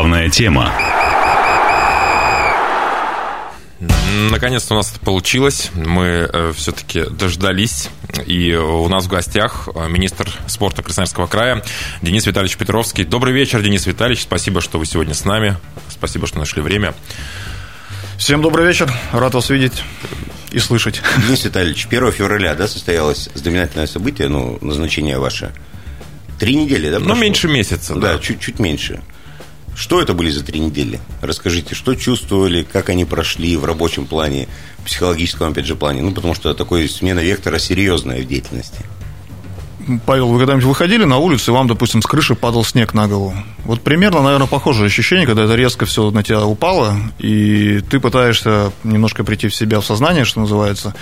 Главная тема. Наконец-то у нас это получилось. Мы э, все-таки дождались. И у нас в гостях э, министр спорта Красноярского края Денис Витальевич Петровский. Добрый вечер, Денис Витальевич. Спасибо, что вы сегодня с нами. Спасибо, что нашли время. Всем добрый вечер. Рад вас видеть и слышать. Денис Витальевич, 1 февраля да, состоялось знаменательное событие, ну, назначение ваше. Три недели, да? Ну, меньше месяца. Да, чуть-чуть меньше. Что это были за три недели? Расскажите, что чувствовали, как они прошли в рабочем плане, в психологическом, опять же, плане? Ну, потому что такой смена вектора серьезная в деятельности. Павел, вы когда-нибудь выходили на улицу, и вам, допустим, с крыши падал снег на голову? Вот примерно, наверное, похожее ощущение, когда это резко все на тебя упало, и ты пытаешься немножко прийти в себя в сознание, что называется,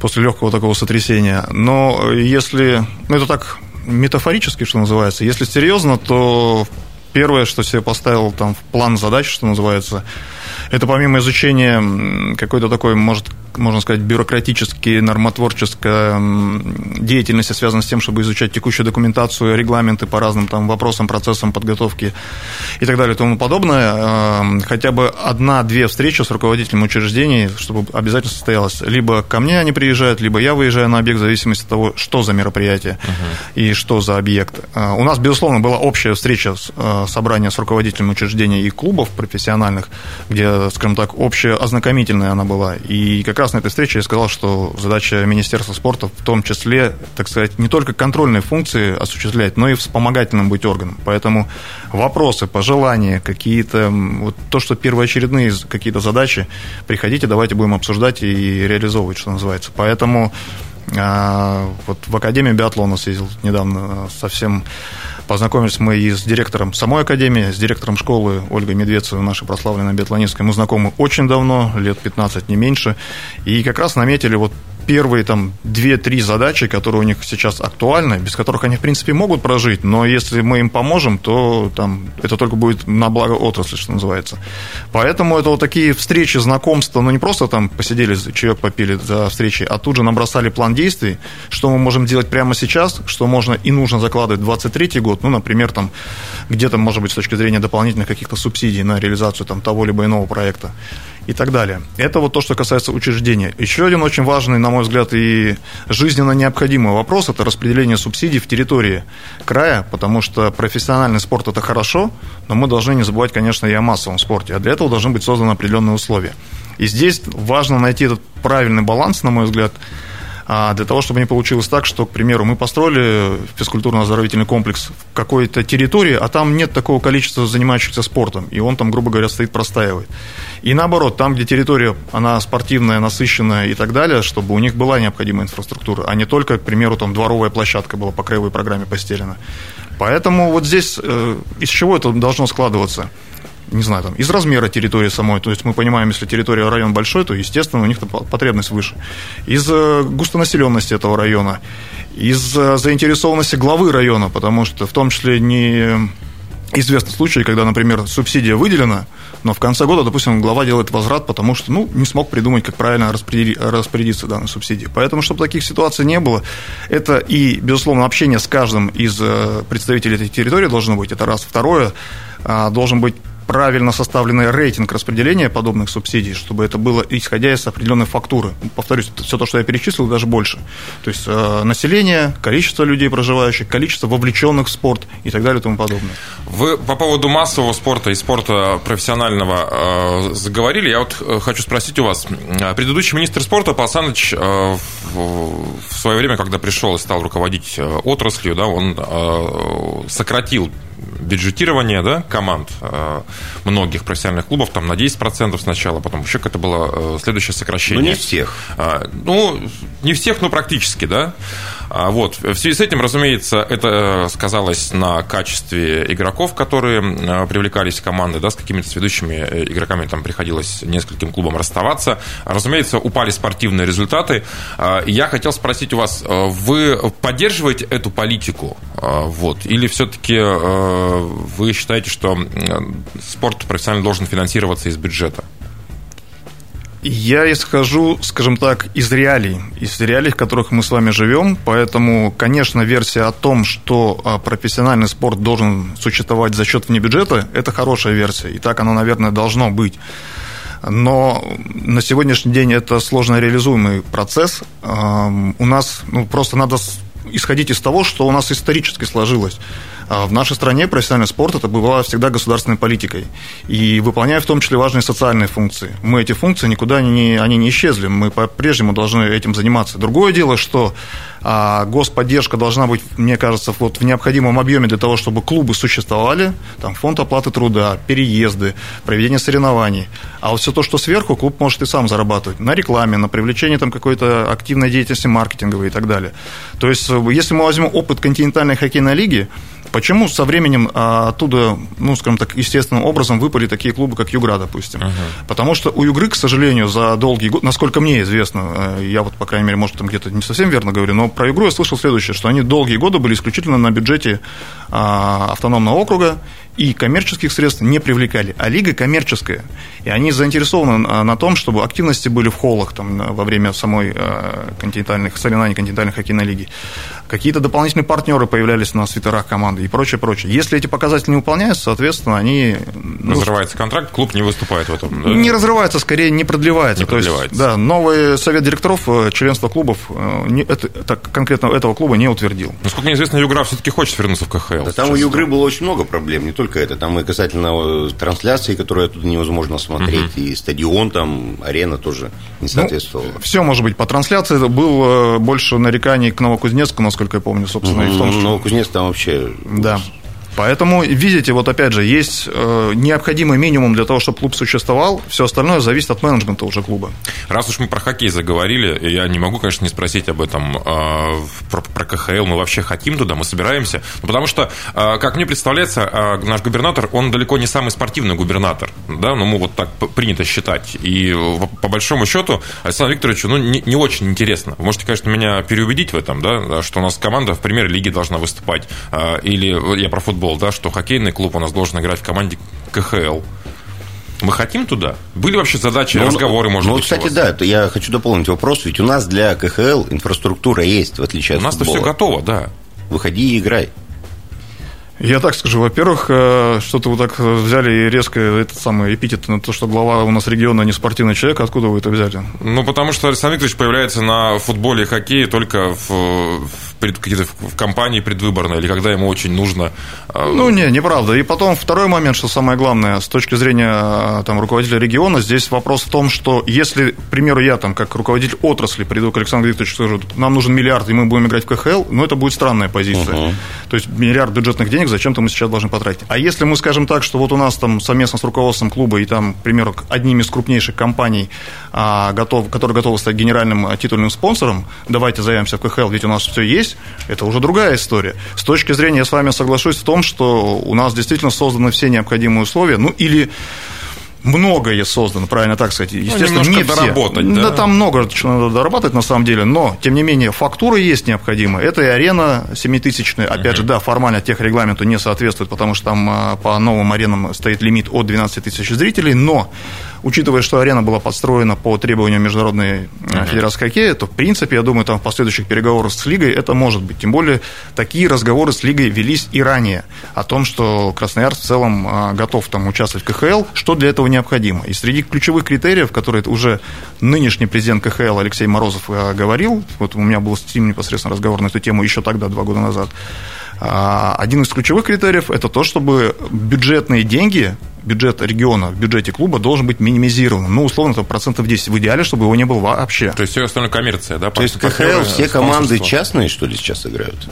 после легкого такого сотрясения. Но если, ну это так метафорически, что называется, если серьезно, то первое, что себе поставил там в план задач, что называется, это помимо изучения какой-то такой, может, можно сказать, бюрократической, нормотворческой деятельности, связанной с тем, чтобы изучать текущую документацию, регламенты по разным там вопросам, процессам подготовки и так далее и тому подобное, хотя бы одна-две встречи с руководителем учреждений, чтобы обязательно состоялось. Либо ко мне они приезжают, либо я выезжаю на объект, в зависимости от того, что за мероприятие uh-huh. и что за объект. А, у нас, безусловно, была общая встреча, а, собрание с руководителем учреждений и клубов профессиональных, где, скажем так, общая ознакомительная она была. И как раз на этой встрече я сказал, что задача Министерства спорта в том числе, так сказать, не только контрольные функции осуществлять, но и вспомогательным быть органом. Поэтому вопросы, пожелания, какие-то, вот то, что первоочередные какие-то задачи, приходите, давайте будем обсуждать и реализовывать, что называется. Поэтому вот в Академию биатлона съездил недавно совсем Познакомились мы и с директором самой академии, с директором школы Ольгой Медведцевой, нашей прославленной биатлонисткой. Мы знакомы очень давно, лет 15, не меньше. И как раз наметили вот первые там 2-3 задачи, которые у них сейчас актуальны, без которых они, в принципе, могут прожить, но если мы им поможем, то там это только будет на благо отрасли, что называется. Поэтому это вот такие встречи, знакомства, ну не просто там посидели, чаек попили за встречи, а тут же набросали план действий, что мы можем делать прямо сейчас, что можно и нужно закладывать в 23 год, ну, например, там где-то, может быть, с точки зрения дополнительных каких-то субсидий на реализацию там того либо иного проекта и так далее. Это вот то, что касается учреждения. Еще один очень важный, на мой взгляд, и жизненно необходимый вопрос – это распределение субсидий в территории края, потому что профессиональный спорт – это хорошо, но мы должны не забывать, конечно, и о массовом спорте, а для этого должны быть созданы определенные условия. И здесь важно найти этот правильный баланс, на мой взгляд, для того, чтобы не получилось так, что, к примеру, мы построили физкультурно-оздоровительный комплекс в какой-то территории, а там нет такого количества занимающихся спортом, и он там, грубо говоря, стоит, простаивает. И наоборот, там, где территория, она спортивная, насыщенная и так далее, чтобы у них была необходимая инфраструктура, а не только, к примеру, там дворовая площадка была по краевой программе постелена. Поэтому вот здесь э, из чего это должно складываться? Не знаю, там, из размера территории самой. То есть мы понимаем, если территория район большой, то, естественно, у них потребность выше. Из э, густонаселенности этого района, из э, заинтересованности главы района, потому что в том числе не известны случаи, когда, например, субсидия выделена, но в конце года, допустим, глава делает возврат, потому что ну, не смог придумать, как правильно распорядиться данной субсидией. Поэтому, чтобы таких ситуаций не было, это и, безусловно, общение с каждым из э, представителей этой территории должно быть, это раз. Второе, а, должен быть правильно составленный рейтинг распределения подобных субсидий, чтобы это было исходя из определенной фактуры. Повторюсь, это все то, что я перечислил, даже больше. То есть э, население, количество людей проживающих, количество вовлеченных в спорт и так далее и тому подобное. Вы по поводу массового спорта и спорта профессионального э, заговорили. Я вот э, хочу спросить у вас. Предыдущий министр спорта Александрович э, в, в свое время, когда пришел и стал руководить э, отраслью, да, он э, сократил бюджетирование да, команд э, многих профессиональных клубов там на 10% сначала, потом еще это было э, следующее сокращение. Ну, не всех. А, ну, не всех, но практически, да. А, вот. В связи с этим, разумеется, это сказалось на качестве игроков, которые э, привлекались в команды, да, с какими-то сведущими игроками там приходилось нескольким клубам расставаться. Разумеется, упали спортивные результаты. А, я хотел спросить у вас, вы поддерживаете эту политику? Вот, или все-таки вы считаете, что спорт профессионально должен финансироваться из бюджета? Я исхожу, скажем так, из реалий, из реалий, в которых мы с вами живем, поэтому, конечно, версия о том, что а, профессиональный спорт должен существовать за счет внебюджета, это хорошая версия, и так оно, наверное, должно быть. Но на сегодняшний день это сложно реализуемый процесс. У нас ну, просто надо исходить из того, что у нас исторически сложилось. А в нашей стране профессиональный спорт это была всегда государственной политикой. И выполняя в том числе важные социальные функции. Мы эти функции никуда не, они не исчезли. Мы по-прежнему должны этим заниматься. Другое дело, что а, господдержка должна быть, мне кажется, вот в необходимом объеме для того, чтобы клубы существовали, там фонд оплаты труда, переезды, проведение соревнований. А вот все то, что сверху, клуб может и сам зарабатывать. На рекламе, на привлечении там какой-то активной деятельности маркетинговой и так далее. То есть, если мы возьмем опыт континентальной хоккейной лиги, Почему со временем а, оттуда, ну, скажем так, естественным образом выпали такие клубы, как Югра, допустим? Uh-huh. Потому что у Югры, к сожалению, за долгие годы, насколько мне известно, э, я вот, по крайней мере, может, там где-то не совсем верно говорю, но про Югру я слышал следующее, что они долгие годы были исключительно на бюджете а, автономного округа, и коммерческих средств не привлекали, а лига коммерческая. И они заинтересованы на том, чтобы активности были в холлах там, во время самой э, континентальных соревнований континентальной хоккейной лиги. Какие-то дополнительные партнеры появлялись на свитерах команды и прочее, прочее. Если эти показатели не выполняются, соответственно, они... Ну, разрывается контракт, клуб не выступает в этом, да? Не разрывается, скорее не продлевается. Не продлевается. есть, да, новый совет директоров э, членства клубов э, не, это, так, конкретно этого клуба не утвердил. Насколько мне известно, Югра все-таки хочет вернуться в КХЛ. Да там у Югры было очень много проблем, не только это. Там и касательно э, трансляции, которые оттуда невозможно смотреть, угу. и стадион там, арена тоже не ну, соответствовала. Ну, все может быть. По трансляции было больше нареканий к Новокузнецку, насколько я помню, собственно, угу. и в том, что... Новокузнецк там вообще... Да. Поэтому, видите, вот опять же, есть э, необходимый минимум для того, чтобы клуб существовал, все остальное зависит от менеджмента уже клуба. Раз уж мы про хоккей заговорили, я не могу, конечно, не спросить об этом, э, про, про КХЛ, мы вообще хотим туда, мы собираемся, ну, потому что, э, как мне представляется, наш губернатор, он далеко не самый спортивный губернатор, да, ну, мы вот так принято считать, и по большому счету Александру Викторовичу, ну, не, не очень интересно. Вы можете, конечно, меня переубедить в этом, да, что у нас команда в премьер-лиге должна выступать, или я про футбол футбол, да, что хоккейный клуб у нас должен играть в команде КХЛ. Мы хотим туда? Были вообще задачи, ну, разговоры, может ну, быть? Ну, кстати, да, я хочу дополнить вопрос. Ведь у нас для КХЛ инфраструктура есть, в отличие от У нас-то все готово, да. Выходи и играй. Я так скажу, во-первых, э, что-то вы так взяли и резко этот самый эпитет на то, что глава у нас региона не спортивный человек, откуда вы это взяли? Ну, потому что Александр Викторович появляется на футболе и хоккее только в, пред, в компании предвыборной, или когда ему очень нужно. Э, ну, не, неправда. И потом второй момент, что самое главное, с точки зрения э, там, руководителя региона, здесь вопрос в том, что если, к примеру, я там, как руководитель отрасли, приду к Александру Викторовичу и скажу, нам нужен миллиард, и мы будем играть в КХЛ, ну, это будет странная позиция. Uh-huh. То есть миллиард бюджетных денег зачем-то мы сейчас должны потратить. А если мы скажем так, что вот у нас там совместно с руководством клуба и там, к примеру, одним из крупнейших компаний, а, готов, которые готовы стать генеральным а, титульным спонсором, давайте заявимся в КХЛ, ведь у нас все есть, это уже другая история. С точки зрения, я с вами соглашусь в том, что у нас действительно созданы все необходимые условия, ну или многое создано, правильно так сказать. Ну, Естественно, ну, не доработать, все. Да? да, там много чего надо дорабатывать на самом деле, но, тем не менее, фактура есть необходимая. Это и арена 7000 опять uh-huh. же, да, формально тех регламенту не соответствует, потому что там а, по новым аренам стоит лимит от 12 тысяч зрителей, но учитывая, что арена была подстроена по требованиям Международной uh-huh. Федерации хоккея, то, в принципе, я думаю, там в последующих переговорах с Лигой это может быть. Тем более, такие разговоры с Лигой велись и ранее о том, что Красноярск в целом а, готов там участвовать в КХЛ, что для этого необходимо. И среди ключевых критериев, которые уже нынешний президент КХЛ Алексей Морозов а, говорил, вот у меня был с ним непосредственно разговор на эту тему еще тогда, два года назад, а, один из ключевых критериев – это то, чтобы бюджетные деньги, бюджет региона в бюджете клуба должен быть минимизирован. Ну, условно, это процентов 10 в идеале, чтобы его не было вообще. То есть, все остальное коммерция, да? То есть, КХЛ все команды частные, что ли, сейчас играют?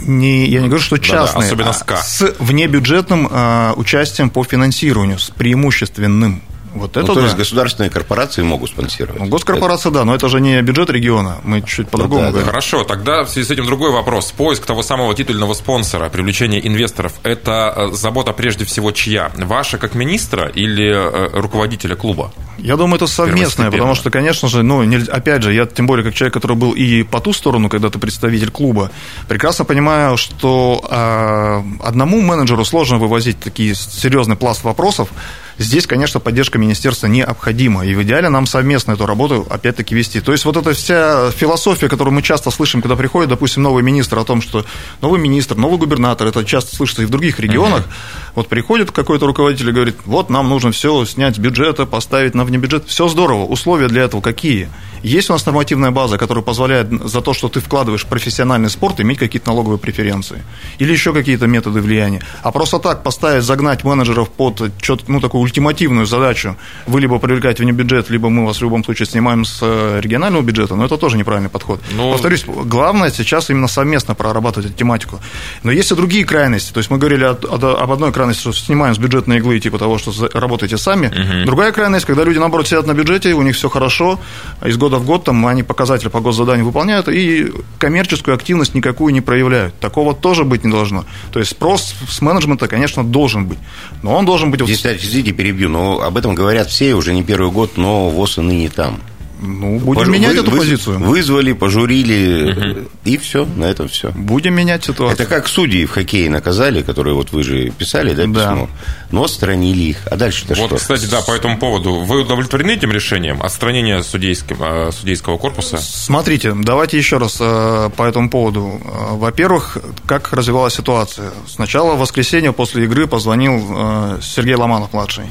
Не, я не говорю, что частные, да, да, особенно СКА. А с внебюджетным э, участием по финансированию, с преимущественным. Вот ну, это ну, то да. есть государственные корпорации могут спонсировать. Ну, госкорпорация, это... да, но это же не бюджет региона. Мы чуть по-другому ну, да, говорим. Хорошо, тогда в связи с этим другой вопрос. Поиск того самого титульного спонсора, привлечение инвесторов – это э, забота прежде всего чья? Ваша как министра или э, руководителя клуба? Я думаю, это совместное, потому что, конечно же, ну, опять же, я тем более как человек, который был и по ту сторону, когда ты представитель клуба, прекрасно понимаю, что э, одному менеджеру сложно вывозить такие серьезный пласт вопросов, Здесь, конечно, поддержка министерства необходима, и в идеале нам совместно эту работу опять-таки вести. То есть вот эта вся философия, которую мы часто слышим, когда приходит, допустим, новый министр о том, что новый министр, новый губернатор, это часто слышится и в других регионах, uh-huh. вот приходит какой-то руководитель и говорит, вот нам нужно все снять с бюджета, поставить на внебюджет, все здорово, условия для этого какие? Есть у нас нормативная база, которая позволяет за то, что ты вкладываешь в профессиональный спорт, иметь какие-то налоговые преференции или еще какие-то методы влияния. А просто так поставить, загнать менеджеров под ну, такую ультимативную задачу, вы либо привлекаете вне бюджет, либо мы вас в любом случае снимаем с э, регионального бюджета, но это тоже неправильный подход. Но... Повторюсь, главное сейчас именно совместно прорабатывать эту тематику. Но есть и другие крайности. То есть мы говорили об одной крайности, что снимаем с бюджетной иглы, типа того, что работаете сами. Угу. Другая крайность, когда люди, наоборот, сидят на бюджете, у них все хорошо, из года в год там они показатели по госзаданию выполняют, и коммерческую активность никакую не проявляют. Такого тоже быть не должно. То есть спрос с менеджмента, конечно, должен быть. Но он должен быть... Здесь, извините, перебью, но об этом говорят все уже не первый год, но ВОЗ и ныне там. Ну, будем Пож... менять вы, эту вы, позицию. Вызвали, пожурили, угу. и все, на этом все. Будем менять ситуацию. Это как судьи в хоккее наказали, которые вот вы же писали, да, письмо? Да. Но отстранили их. А дальше-то вот, что? кстати, да, по этому поводу. Вы удовлетворены этим решением? Отстранение судейским, э, судейского корпуса? Смотрите, давайте еще раз э, по этому поводу. Э, во-первых, как развивалась ситуация? Сначала в воскресенье после игры позвонил Сергей Ломанов-младший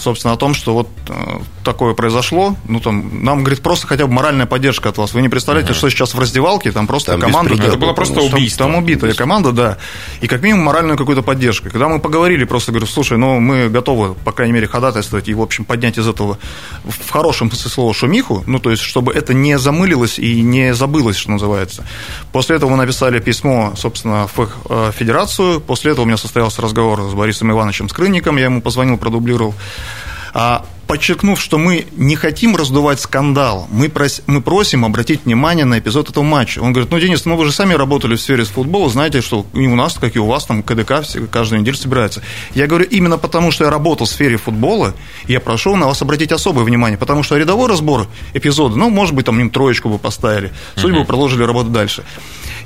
собственно, о том, что вот э, такое произошло. Ну, там, нам, говорит, просто хотя бы моральная поддержка от вас. Вы не представляете, uh-huh. что сейчас в раздевалке, там просто там команда... Это было просто убийство. Там, там убитая команда, да. И как минимум моральную какую-то поддержку. Когда мы поговорили, просто говорю, слушай, ну, мы готовы, по крайней мере, ходатайствовать и, в общем, поднять из этого в хорошем смысле слова шумиху, ну, то есть, чтобы это не замылилось и не забылось, что называется. После этого мы написали письмо, собственно, в э, федерацию. После этого у меня состоялся разговор с Борисом Ивановичем Скрынником, я ему позвонил, продублировал. А, подчеркнув, что мы не хотим раздувать скандал, мы, прос, мы просим обратить внимание на эпизод этого матча. Он говорит, ну, Денис, ну вы же сами работали в сфере футбола, знаете, что и у нас, как и у вас, там КДК каждую неделю собирается. Я говорю, именно потому, что я работал в сфере футбола, я прошу на вас обратить особое внимание, потому что рядовой разбор эпизода, ну, может быть, там им троечку бы поставили, судьбы uh-huh. продолжили работать дальше.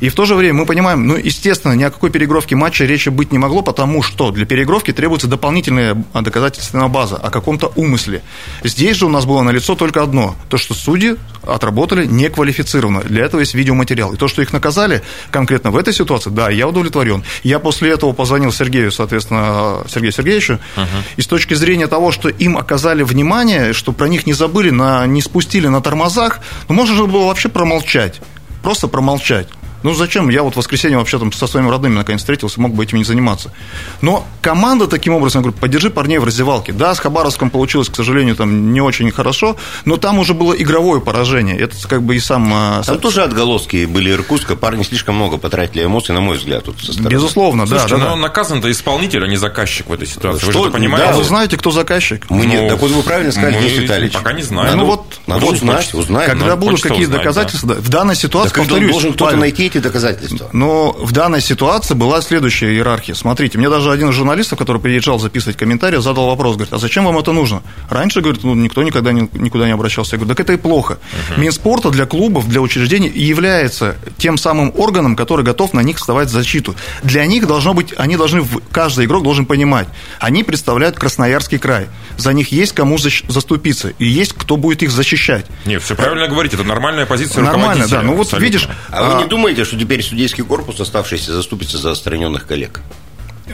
И в то же время мы понимаем, ну, естественно, ни о какой перегровке матча речи быть не могло, потому что для перегровки требуется дополнительная доказательственная база о каком-то умысле. Здесь же у нас было налицо только одно, то, что судьи отработали неквалифицированно. Для этого есть видеоматериал. И то, что их наказали конкретно в этой ситуации, да, я удовлетворен. Я после этого позвонил Сергею, соответственно, Сергею Сергеевичу, uh-huh. и с точки зрения того, что им оказали внимание, что про них не забыли, на, не спустили на тормозах, ну, можно же было вообще промолчать. Просто промолчать. Ну зачем? Я вот в воскресенье вообще там со своими родными наконец встретился, мог бы этим не заниматься. Но команда таким образом, я говорю, поддержи парней в раздевалке. Да, с Хабаровском получилось, к сожалению, там не очень хорошо, но там уже было игровое поражение. Это как бы и сам... А, там тоже отголоски были Иркутска, парни слишком много потратили эмоций, на мой взгляд. Тут Безусловно, Слушайте, да. но да, наказан-то исполнитель, а не заказчик в этой ситуации. Что? Вы же понимаете? Да, вы знаете, кто заказчик? Мы ну, нет, так вот вы правильно сказали, Денис Витальевич. Пока не знаем. Ну, ну вот, надо вот узнать, узнать. Когда будут какие-то доказательства, да. в данной ситуации, так повторюсь, должен кто-то найти эти доказательства. Но в данной ситуации была следующая иерархия. Смотрите, мне даже один из журналистов, который приезжал записывать комментарии, задал вопрос, говорит, а зачем вам это нужно? Раньше, говорит, ну, никто никогда не, никуда не обращался. Я говорю, так это и плохо. Uh-huh. Минспорта для клубов, для учреждений является тем самым органом, который готов на них вставать в защиту. Для них должно быть, они должны, каждый игрок должен понимать, они представляют Красноярский край. За них есть кому заступиться, и есть кто будет их защищать. Нет, все правильно говорите, это нормальная позиция Нормально, да. Ну вот видишь... А, а вы не думаете, что теперь судейский корпус, оставшийся, заступится за отстраненных коллег.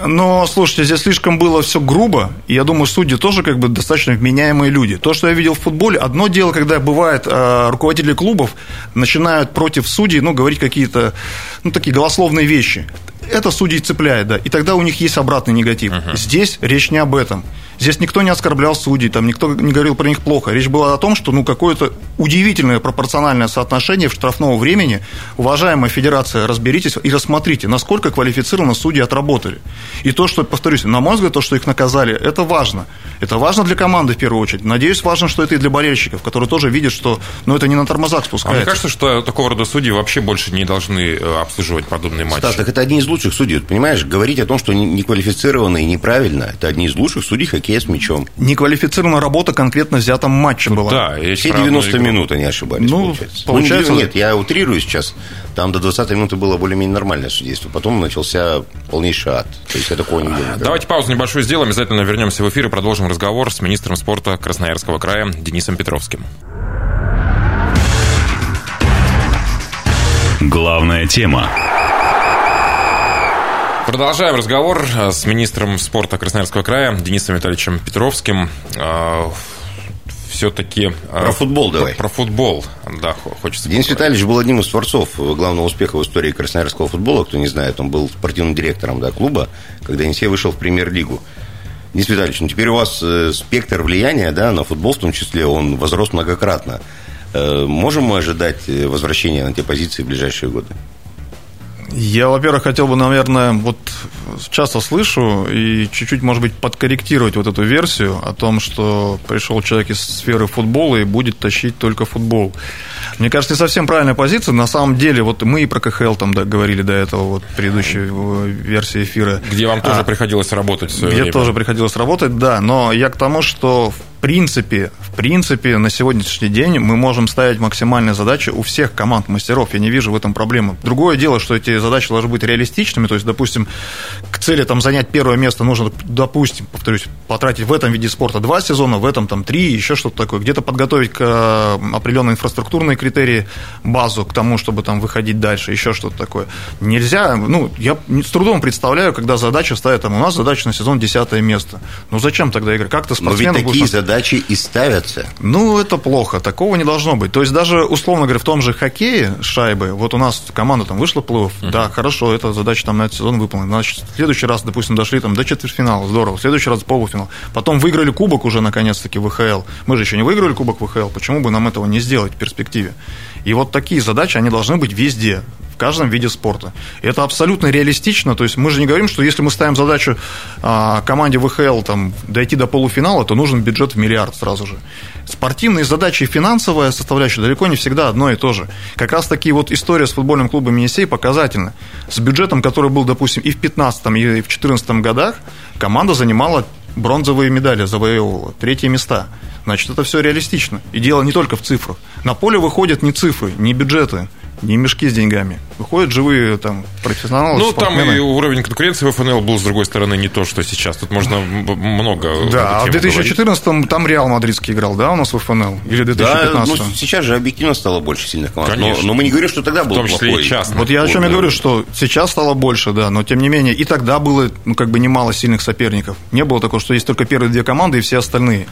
Но, слушайте, здесь слишком было все грубо, и я думаю, судьи тоже как бы достаточно вменяемые люди. То, что я видел в футболе, одно дело, когда бывает э, руководители клубов начинают против судей, ну, говорить какие-то, ну, такие голословные вещи. Это судей цепляет, да, и тогда у них есть обратный негатив. Uh-huh. Здесь речь не об этом. Здесь никто не оскорблял судей, там никто не говорил про них плохо. Речь была о том, что ну, какое-то удивительное пропорциональное соотношение в штрафного времени. Уважаемая федерация, разберитесь и рассмотрите, насколько квалифицированно судьи отработали. И то, что, повторюсь, на мой взгляд, то, что их наказали, это важно. Это важно для команды в первую очередь. Надеюсь, важно, что это и для болельщиков, которые тоже видят, что ну, это не на тормозах спускается. А мне кажется, что такого рода судьи вообще больше не должны э, обслуживать подобные матчи. Стас, так это одни из лучших судей. Понимаешь, говорить о том, что неквалифицированно и неправильно, это одни из лучших судей хоккея хоккея с мячом. Неквалифицированная работа конкретно взятом матче была. Да, Все 90 минут они ошибались, Ну, получается. получается, Ну, нет, я утрирую сейчас. Там до 20 минуты было более-менее нормальное судейство. Потом начался полнейший ад. То есть я такого не видел. Давайте паузу небольшую сделаем, обязательно вернемся в эфир и продолжим разговор с министром спорта Красноярского края Денисом Петровским. Главная тема. Продолжаем разговор э, с министром спорта Красноярского края Денисом Витальевичем Петровским. Все-таки... Про футбол давай. Про футбол, да, хо- хочется Денис поговорить. Витальевич был одним из творцов главного успеха в истории красноярского футбола. Кто не знает, он был спортивным директором да, клуба, когда Енисей вышел в премьер-лигу. Денис Витальевич, ну теперь у вас э, спектр влияния да, на футбол в том числе, он возрос многократно. Э, Можем мы ожидать э, возвращения на те позиции в ближайшие годы? Я, во-первых, хотел бы, наверное, вот часто слышу и чуть-чуть, может быть, подкорректировать вот эту версию о том, что пришел человек из сферы футбола и будет тащить только футбол. Мне кажется, не совсем правильная позиция. На самом деле, вот мы и про КХЛ там да, говорили до этого, вот предыдущей э, версии эфира. Где вам тоже А, приходилось работать Где время. тоже приходилось работать, да. Но я к тому, что в принципе, в принципе, на сегодняшний день мы можем ставить максимальные задачи у всех команд мастеров. Я не вижу в этом проблемы. Другое дело, что эти задачи должны быть реалистичными. То есть, допустим, к цели там, занять первое место нужно, допустим, повторюсь, потратить в этом виде спорта два сезона, в этом там три, еще что-то такое. Где-то подготовить к э, определенной инфраструктурной критерии базу к тому, чтобы там выходить дальше, еще что-то такое. Нельзя, ну, я с трудом представляю, когда задача ставит, там, у нас задача на сезон десятое место. Ну, зачем тогда играть? Как ты такие будешь- задачи и ставятся. ну, это плохо, такого не должно быть. То есть даже, условно говоря, в том же хоккее шайбы, вот у нас команда там вышла плей-офф, да, хорошо, эта задача там на этот сезон выполнена. Значит, в следующий раз, допустим, дошли там до четвертьфинала, здорово, в следующий раз полуфинал. Потом выиграли кубок уже, наконец-таки, ВХЛ. Мы же еще не выиграли кубок ВХЛ, почему бы нам этого не сделать в перспективе? И вот такие задачи, они должны быть везде, каждом виде спорта. И это абсолютно реалистично, то есть мы же не говорим, что если мы ставим задачу а, команде ВХЛ там, дойти до полуфинала, то нужен бюджет в миллиард сразу же. Спортивные задачи и финансовая составляющая далеко не всегда одно и то же. Как раз таки вот история с футбольным клубом Енисей показательна. С бюджетом, который был, допустим, и в 15 и в 2014 годах, команда занимала бронзовые медали, завоевывала третьи места. Значит, это все реалистично. И дело не только в цифрах. На поле выходят не цифры, не бюджеты, не мешки с деньгами. Выходят живые там профессионалы, Ну, там спортсмены. и уровень конкуренции в ФНЛ был, с другой стороны, не то, что сейчас. Тут можно много... Да, а в эту тему говорить. 2014-м там Реал Мадридский играл, да, у нас в ФНЛ? Или в Да, 2015 ну, сейчас же объективно стало больше сильных команд. Но, Конечно. но мы не говорим, что тогда был В том числе плохой. и частных. Вот я о чем я да. говорю, что сейчас стало больше, да, но тем не менее и тогда было, ну, как бы немало сильных соперников. Не было такого, что есть только первые две команды и все остальные.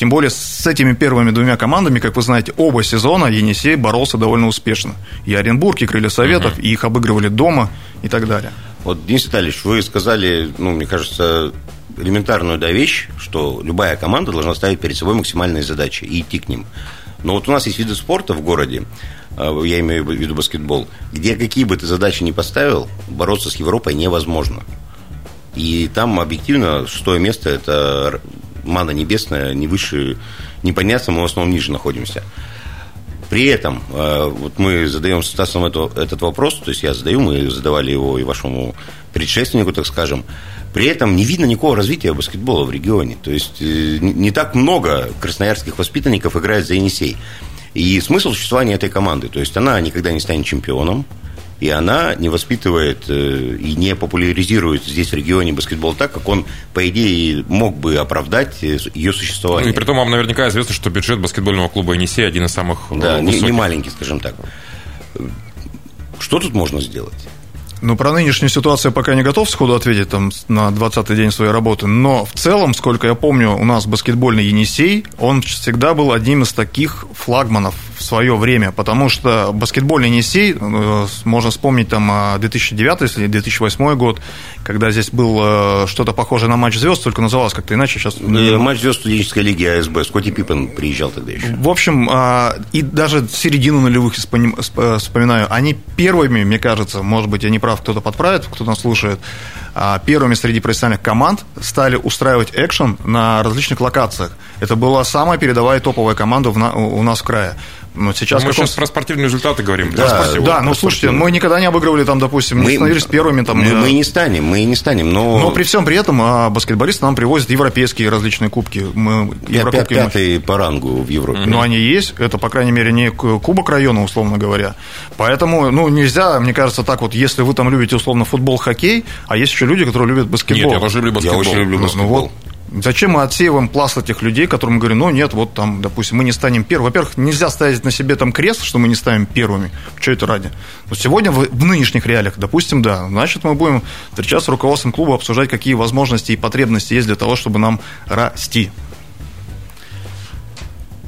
Тем более с этими первыми двумя командами, как вы знаете, оба сезона Енисей боролся довольно успешно. И Оренбург, и Крылья Советов, и их обыгрывали дома и так далее. Вот, Денис Витальевич, вы сказали, ну, мне кажется, элементарную да, вещь, что любая команда должна ставить перед собой максимальные задачи и идти к ним. Но вот у нас есть виды спорта в городе, э, я имею в виду баскетбол, где какие бы ты задачи ни поставил, бороться с Европой невозможно. И там объективно шестое место – это мана небесная, не выше, непонятно, мы в основном ниже находимся. При этом, э, вот мы задаем с Стасом это- этот вопрос, то есть я задаю, мы задавали его и вашему предшественнику, так скажем. При этом не видно никакого развития баскетбола в регионе. То есть э, не не так много красноярских воспитанников играет за Енисей. И смысл существования этой команды, то есть она никогда не станет чемпионом, и она не воспитывает э, и не популяризирует здесь в регионе баскетбол так, как он, по идее, мог бы оправдать э, ее Ну, существование. и при том вам наверняка известно, что бюджет баскетбольного клуба «Енисей» один из самых э, Да, не, высоких. не маленький, скажем так. Что тут можно сделать? Ну, про нынешнюю ситуацию я пока не готов сходу ответить там, на 20-й день своей работы, но в целом, сколько я помню, у нас баскетбольный Енисей, он всегда был одним из таких флагманов в свое время, потому что баскетбольный Енисей, э, можно вспомнить там а, 2009 или 2008 год, когда здесь был э, что-то похожее на матч звезд, только называлось как-то иначе сейчас. Э, Матч звезд студенческой лиги АСБ. Скотти Пиппен приезжал тогда еще. В общем, а, и даже середину нулевых сп- вспоминаю, они первыми, мне кажется, может быть, я не прав, кто-то подправит, кто нас слушает, а, первыми среди профессиональных команд стали устраивать экшен на различных локациях. Это была самая передовая топовая команда у нас в крае. Но сейчас мы каком- сейчас про спортивные результаты говорим. Да, всего. Да, ну слушайте, мы никогда не обыгрывали там, допустим, не становились первыми там. мы, э, мы не станем, мы не станем, но... Но при всем при этом а, баскетболисты нам привозят европейские различные кубки. Мы, Еврокубки мы- пятый по рангу в Европе. Но они есть, это, по крайней мере, не кубок района, условно говоря. Поэтому, ну, нельзя, мне кажется, так вот, если вы там любите, условно, футбол, хоккей, а есть еще люди, которые любят баскетбол. Нет, я тоже люблю Я баскетбол. очень люблю Ну, баскетбол. вот. Зачем мы отсеиваем пласт этих людей, которым мы говорим, ну нет, вот там, допустим, мы не станем первыми. Во-первых, нельзя ставить на себе там крест, что мы не станем первыми. Что это ради? Но сегодня в, в нынешних реалиях, допустим, да, значит, мы будем встречаться с руководством клуба, обсуждать, какие возможности и потребности есть для того, чтобы нам расти.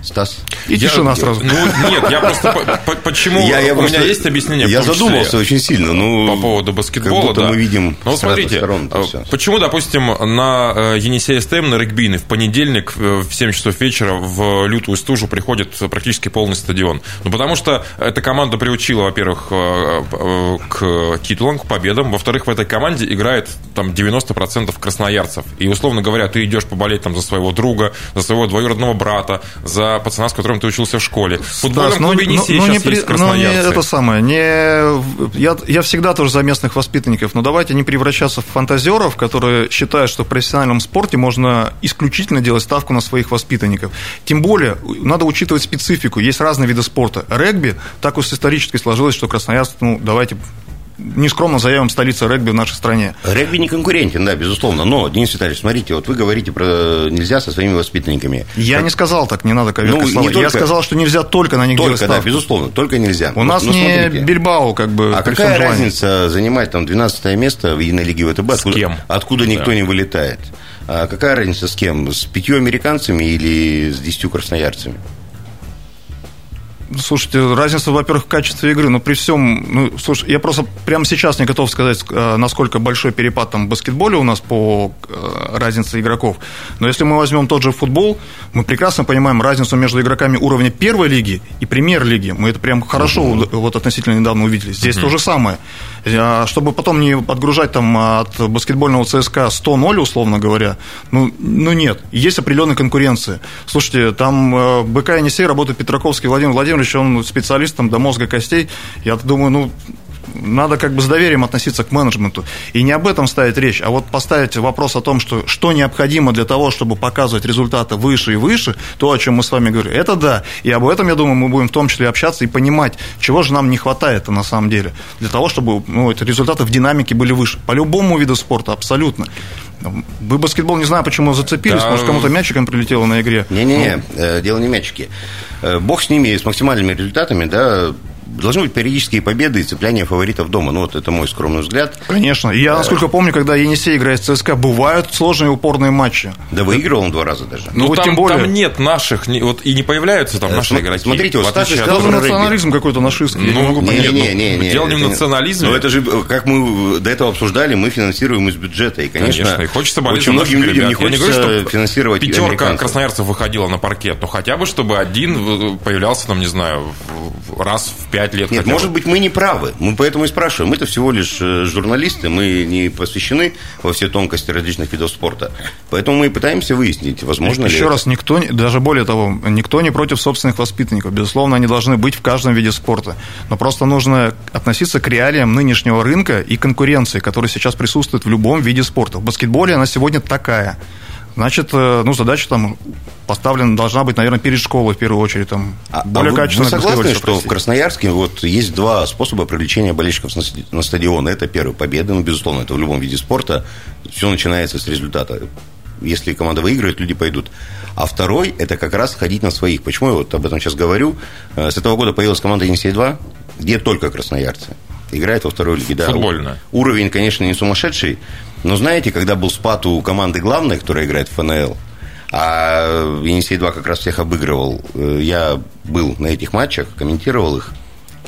Стас? И Я- тишина сразу. Ну, нет, я просто... по- по- Почему? Я- я у просто- меня есть объяснение. Я задумался очень сильно. Ну, по поводу баскетбола, как будто да. мы видим Ну, смотрите, сторон э, почему, допустим, на э, Енисей СТМ на регбийный в понедельник э, в 7 часов вечера в лютую стужу приходит практически полный стадион? Ну, потому что эта команда приучила, во-первых, к титулам, к победам. Во-вторых, в этой команде играет там 90% красноярцев. И, условно говоря, ты идешь поболеть там за своего друга, за своего двоюродного брата, за пацана, с которым ты учился в школе. В футбольном Стас, ну, клубе ну, Енисей ну, не сейчас при- есть ну, не красноярцы. это самое, не, я, я всегда тоже за местных воспитанников, но давайте не превращаться в фантазеров, которые считают, что в профессиональном спорте можно исключительно делать ставку на своих воспитанников. Тем более, надо учитывать специфику, есть разные виды спорта. Регби, так уж исторически сложилось, что Красноярск, ну, давайте нескромно заявим столица регби в нашей стране. Регби не конкурентен, да, безусловно. Но, Денис Витальевич, смотрите, вот вы говорите про нельзя со своими воспитанниками. Я не сказал так, не надо коверкать Ну, не слова. Я только- сказал, что нельзя только на них делать Только, да, ставку. безусловно, только нельзя. У нас Но не смотрите, Бильбао, как бы. А какая разница занимать там 12 место в единой лиге ВТБ, откуда, кем? откуда никто Да. не вылетает? А какая разница с кем? С пятью американцами или с десятью красноярцами? Слушайте, разница, во-первых, в качестве игры, но при всем, ну, слушай, я просто прямо сейчас не готов сказать, э, насколько большой перепад там в баскетболе у нас по э, разнице игроков. Но если мы возьмем тот же футбол, мы прекрасно понимаем разницу между игроками уровня первой лиги и премьер-лиги. Мы это прям хорошо вот относительно недавно увидели. Здесь то же самое. А Чтобы потом не отгружать там от баскетбольного ЦСКА 100-0, условно говоря, ну, ну нет, есть определенная конкуренция. Слушайте, там э, БК Енисей работает Петраковский Владимир Владимирович, он специалист там до мозга костей. Я думаю, ну, надо как бы с доверием относиться к менеджменту. И не об этом ставить речь, а вот поставить вопрос о том, что, что необходимо для того, чтобы показывать результаты выше и выше, то, о чем мы с вами говорим, это да. И об этом, я думаю, мы будем в том числе общаться и понимать, чего же нам не хватает на самом деле, для того, чтобы ну, эти результаты в динамике были выше. По любому виду спорта, абсолютно. Вы баскетбол, не знаю, почему зацепились, Да. может, кому-то мячиком прилетело на игре. Не-не-не, э, дело не. Э, Бог с ними, с максимальными результатами, да, должны быть периодические победы и цепляние фаворитов дома. Ну, вот это мой скромный взгляд. Конечно. Я, насколько помню, когда Енисей играет с ЦСКА, бывают сложные упорные матчи. Да выигрывал он два раза даже. Ну, вот там, тем более- там нет наших, не- вот и не появляются там Э, наши см- игроки. смотрите, вот в Стас сказал про регби. национализм какой-то нашистский. я не могу Ну, понять. Не, не, не, дело не в это национализме. Но это же, как мы до этого обсуждали, мы финансируем из бюджета. И, конечно, Конечно, и хочется болеть очень многим людям не ребят. Я не хочется говорю, что финансировать пятерка красноярцев выходила на паркет, но хотя бы, чтобы один появлялся там, не знаю, в- раз в пять лет. Нет, бы. может быть, мы не правы. Мы поэтому и спрашиваем. Мы-то всего лишь э, журналисты, мы не посвящены во все тонкости различных видов спорта. Поэтому мы и пытаемся выяснить, возможно ли Еще это. раз, никто, не- даже более того, никто не против собственных воспитанников. Безусловно, они должны быть в каждом виде спорта. Но просто нужно относиться к реалиям нынешнего рынка и конкуренции, которая сейчас присутствует в любом виде спорта. В баскетболе она сегодня такая. Значит, э, ну, задача там поставлена должна быть, наверное, перед школой в первую очередь. Там, А- более а вы, качественно вы согласны, что в. Красноярске вот есть два способа привлечения болельщиков на ст- на стадион? Это первый победа, ну, безусловно, это в любом виде спорта. Все начинается с результата. Если команда выиграет, люди пойдут. А второй – это как раз ходить на своих. Почему я вот об этом сейчас говорю? Э, С этого года появилась команда «Енисей-2», где только красноярцы. Играет во второй лиге. Да. Футбольная. Уровень, конечно, не сумасшедший. Но знаете, когда был спад у команды главной, которая играет в ФНЛ, а Енисей-2 как раз всех обыгрывал. Э, Я был на этих матчах, комментировал их,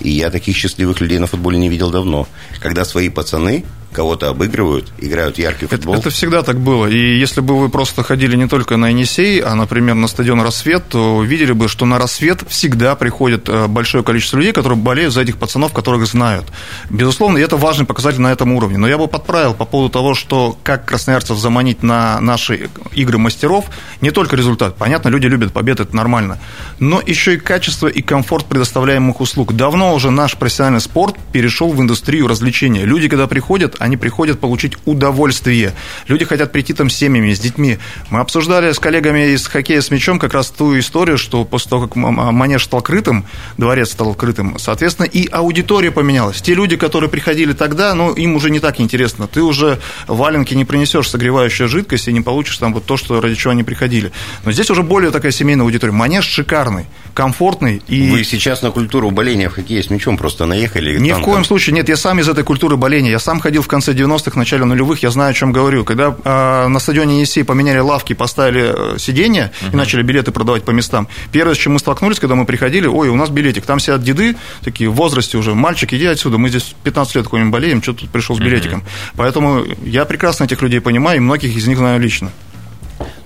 и я таких счастливых людей на футболе не видел давно. Когда свои пацаны кого-то обыгрывают, играют яркий футбол. Это, это всегда так было. И если бы вы просто ходили не только на Енисей, а, например, на стадион «Рассвет», то видели бы, что на «Рассвет» всегда приходит э, большое количество людей, которые болеют за этих пацанов, которых знают. Безусловно, это важный показатель на этом уровне. Но я бы подправил по поводу того, что как красноярцев заманить на наши игры мастеров, не только результат. Понятно, люди любят победы, это нормально. Но еще и качество и комфорт предоставляемых услуг. Давно уже наш профессиональный спорт перешел в индустрию развлечения. Люди, когда приходят, они приходят получить удовольствие. Люди хотят прийти там с семьями, с детьми. Мы обсуждали с коллегами из хоккея с мячом как раз ту историю, что после того, как манеж стал крытым, дворец стал крытым, соответственно, и аудитория поменялась. Те люди, которые приходили тогда, ну, им уже не так интересно. Ты уже валенки не принесешь согревающую жидкость и не получишь там вот то, что ради чего они приходили. Но здесь уже более такая семейная аудитория. Манеж шикарный, комфортный. И... Вы сейчас на культуру боления в хоккее с мячом просто наехали? Ни в коем случае. Нет, я сам из этой культуры боления. Я сам ходил в конце 90-х, начале нулевых, я знаю, о чем говорю. Когда э, на стадионе Енисей поменяли лавки, поставили э, сиденья uh-huh. и начали билеты продавать по местам, первое, с чем мы столкнулись, когда мы приходили, ой, у нас билетик, там сидят деды, такие в возрасте уже, мальчик, иди отсюда, мы здесь 15 лет ходим болеем, что тут пришел с билетиком. Uh-huh. Поэтому я прекрасно этих людей понимаю, и многих из них знаю лично.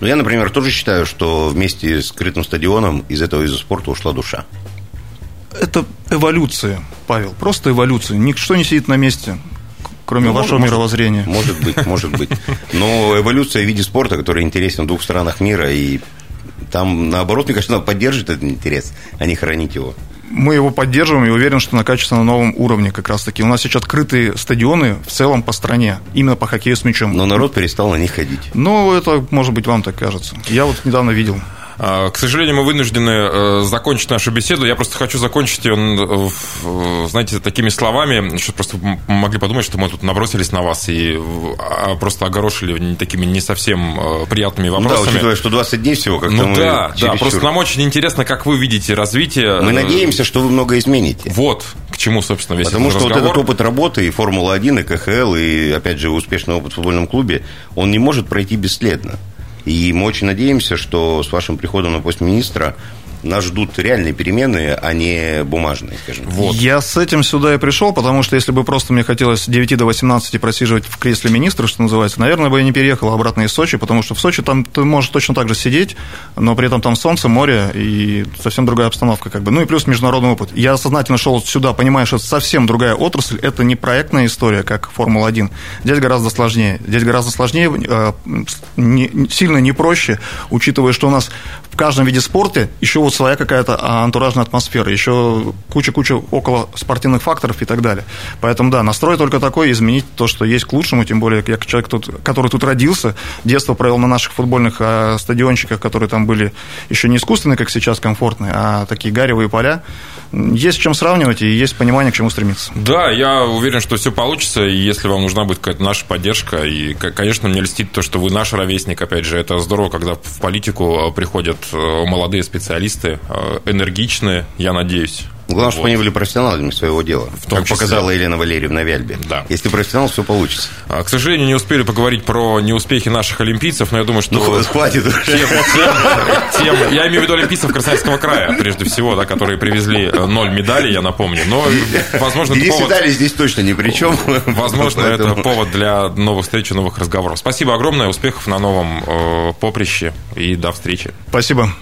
Ну, я, например, тоже считаю, что вместе с скрытым стадионом из этого вида спорта ушла душа. Это эволюция, Павел, просто эволюция. Ничто не сидит на месте кроме ну, вашего может, мировоззрения. Может быть, может быть. Но эволюция в виде спорта, который интересен в двух странах мира, и там, наоборот, мне кажется, надо поддерживать этот интерес, а не хранить его. Мы его поддерживаем и уверен, что на качественно новом уровне как раз-таки. У нас сейчас открытые стадионы в целом по стране, именно по хоккею с мячом. Но народ перестал на них ходить. Ну, это, может быть, вам так кажется. Я вот недавно видел. А, к сожалению, мы вынуждены э, закончить нашу беседу. Я просто хочу закончить ее, э, знаете, такими словами, что просто могли подумать, что мы тут набросились на вас и а, просто огорошили такими не совсем э, приятными вопросами. Ну да, учитывая, что 20 дней всего, как-то Ну да, да, просто нам очень интересно, как вы видите развитие. Мы надеемся, что вы много измените. Вот, к чему, собственно, весь Потому этот что разговор. вот этот опыт работы и Формула-1, и КХЛ, и, опять же, успешный опыт в футбольном клубе, он не может пройти бесследно. И мы очень надеемся, что с вашим приходом на пост министра нас ждут реальные перемены, а не бумажные, скажем. Вот. Я с этим сюда и пришел, потому что если бы просто мне хотелось с 9 до 18 просиживать в кресле министра, что называется, наверное, бы я не переехал обратно из Сочи, потому что в Сочи там ты можешь точно так же сидеть, но при этом там солнце, море и совсем другая обстановка, как бы. Ну и плюс международный опыт. Я сознательно шел сюда, понимая, что это совсем другая отрасль, это не проектная история, как Формула-1. Здесь гораздо сложнее. Здесь гораздо сложнее, э, сильно не проще, учитывая, что у нас каждом виде спорта еще вот своя какая-то а, антуражная атмосфера, еще куча-куча около спортивных факторов и так далее. Поэтому, да, настрой только такой, изменить то, что есть к лучшему, тем более, я человек, тут, который тут родился, детство провел на наших футбольных а, стадиончиках, которые там были еще не искусственные, как сейчас, комфортные, а такие гаревые поля. Есть с чем сравнивать и есть понимание, к чему стремиться. Да, я уверен, что все получится, и если вам нужна будет какая-то наша поддержка, и, конечно, мне льстит то, что вы наш ровесник, опять же, это здорово, когда в политику а, приходят э, молодые специалисты, специалисты, э, энергичные, я надеюсь. Главное, вот. чтобы они были профессионалами своего дела. В том как числе. показала Елена Валерьевна Вяльбе. Да. Если профессионал, все получится. А, к сожалению, не успели поговорить про неуспехи наших олимпийцев, но я думаю, что... Ну, хватит уже. Тем, тем, тем, я имею в виду олимпийцев Красноярского края, прежде всего, да, которые привезли э, ноль медалей, я напомню. Но, возможно, Денис повод... Виталий здесь точно ни при чем. Возможно, это повод для новых встреч и новых разговоров. Спасибо огромное, успехов на новом э, поприще и до встречи. Спасибо.